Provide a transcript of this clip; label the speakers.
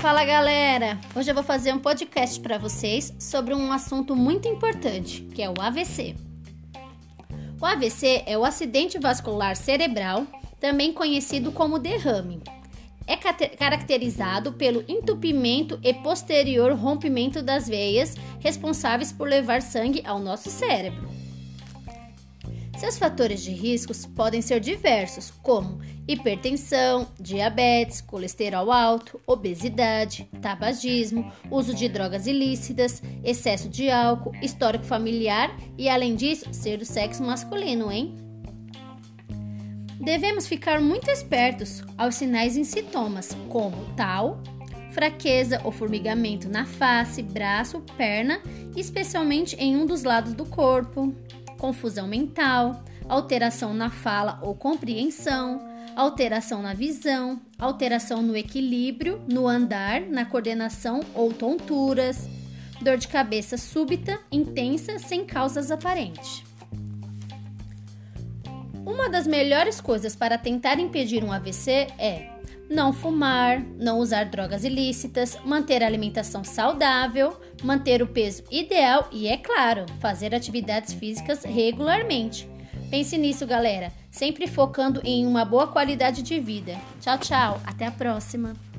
Speaker 1: Fala galera! Hoje eu vou fazer um podcast para vocês sobre um assunto muito importante, que é o AVC. O AVC é o acidente vascular cerebral, também conhecido como derrame. É caracterizado pelo entupimento e posterior rompimento das veias responsáveis por levar sangue ao nosso cérebro. Seus fatores de riscos podem ser diversos, como hipertensão, diabetes, colesterol alto, obesidade, tabagismo, uso de drogas ilícitas, excesso de álcool, histórico familiar e, além disso, ser do sexo masculino, hein? Devemos ficar muito espertos aos sinais e sintomas, como tal, fraqueza ou formigamento na face, braço, perna, especialmente em um dos lados do corpo confusão mental, alteração na fala ou compreensão, alteração na visão, alteração no equilíbrio, no andar, na coordenação ou tonturas, dor de cabeça súbita, intensa, sem causas aparentes. Uma das melhores coisas para tentar impedir um AVC é não fumar, não usar drogas ilícitas, manter a alimentação saudável, manter o peso ideal e, é claro, fazer atividades físicas regularmente. Pense nisso, galera, sempre focando em uma boa qualidade de vida. Tchau, tchau, até a próxima!